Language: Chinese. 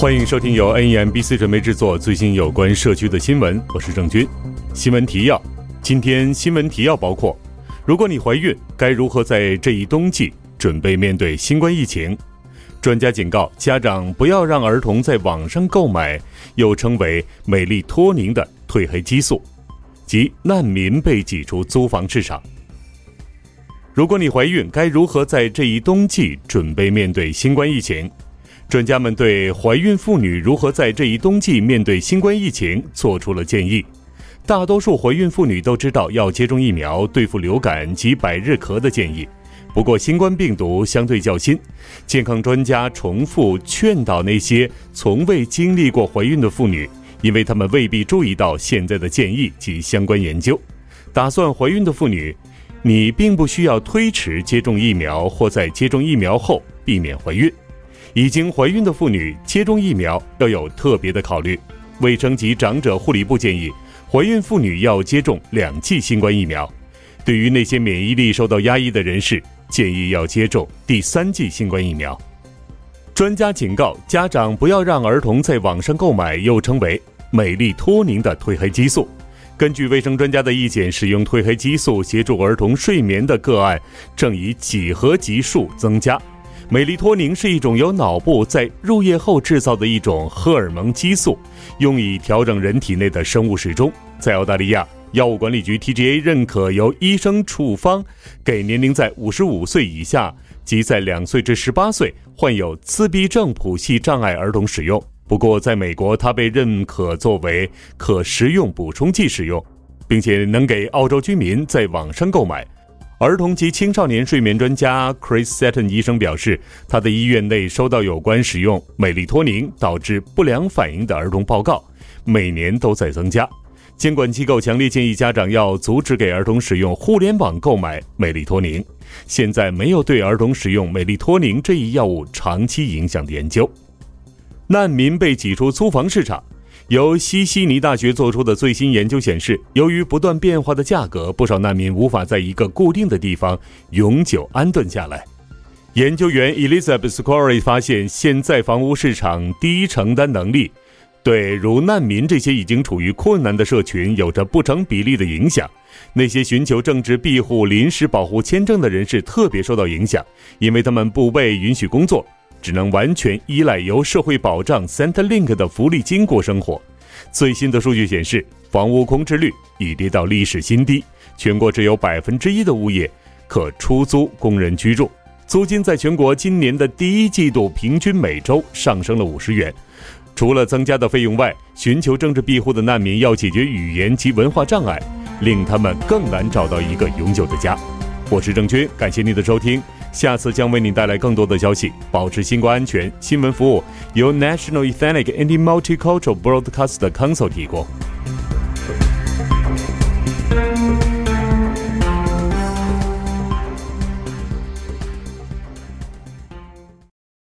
欢迎收听由 NEMBC 准备制作最新有关社区的新闻，我是郑军。新闻提要：今天新闻提要包括：如果你怀孕，该如何在这一冬季准备面对新冠疫情？专家警告家长不要让儿童在网上购买，又称为美丽托宁的褪黑激素，及难民被挤出租房市场。如果你怀孕，该如何在这一冬季准备面对新冠疫情？专家们对怀孕妇女如何在这一冬季面对新冠疫情做出了建议。大多数怀孕妇女都知道要接种疫苗对付流感及百日咳的建议。不过，新冠病毒相对较新，健康专家重复劝导那些从未经历过怀孕的妇女，因为他们未必注意到现在的建议及相关研究。打算怀孕的妇女，你并不需要推迟接种疫苗，或在接种疫苗后避免怀孕。已经怀孕的妇女接种疫苗要有特别的考虑。卫生及长者护理部建议，怀孕妇女要接种两剂新冠疫苗。对于那些免疫力受到压抑的人士，建议要接种第三剂新冠疫苗。专家警告家长不要让儿童在网上购买，又称为美丽托宁的褪黑激素。根据卫生专家的意见，使用褪黑激素协助儿童睡眠的个案正以几何级数增加。美利托宁是一种由脑部在入夜后制造的一种荷尔蒙激素，用以调整人体内的生物时钟。在澳大利亚，药物管理局 TGA 认可由医生处方给年龄在五十五岁以下及在两岁至十八岁患有自闭症谱系障碍儿童使用。不过，在美国，它被认可作为可食用补充剂使用，并且能给澳洲居民在网上购买。儿童及青少年睡眠专家 Chris Seton 医生表示，他的医院内收到有关使用美利托宁导致不良反应的儿童报告，每年都在增加。监管机构强烈建议家长要阻止给儿童使用互联网购买美利托宁。现在没有对儿童使用美利托宁这一药物长期影响的研究。难民被挤出租房市场。由西悉尼大学做出的最新研究显示，由于不断变化的价格，不少难民无法在一个固定的地方永久安顿下来。研究员 Elizabeth Squire 发现，现在房屋市场低承担能力对如难民这些已经处于困难的社群有着不成比例的影响。那些寻求政治庇护、临时保护签证的人士特别受到影响，因为他们不被允许工作。只能完全依赖由社会保障 Centrelink 的福利金过生活。最新的数据显示，房屋空置率已跌到历史新低，全国只有百分之一的物业可出租工人居住。租金在全国今年的第一季度平均每周上升了五十元。除了增加的费用外，寻求政治庇护的难民要解决语言及文化障碍，令他们更难找到一个永久的家。我是郑军，感谢您的收听。下次将为你带来更多的消息。保持新冠安全，新闻服务由 National Ethnic and Multicultural Broadcast Council 提供。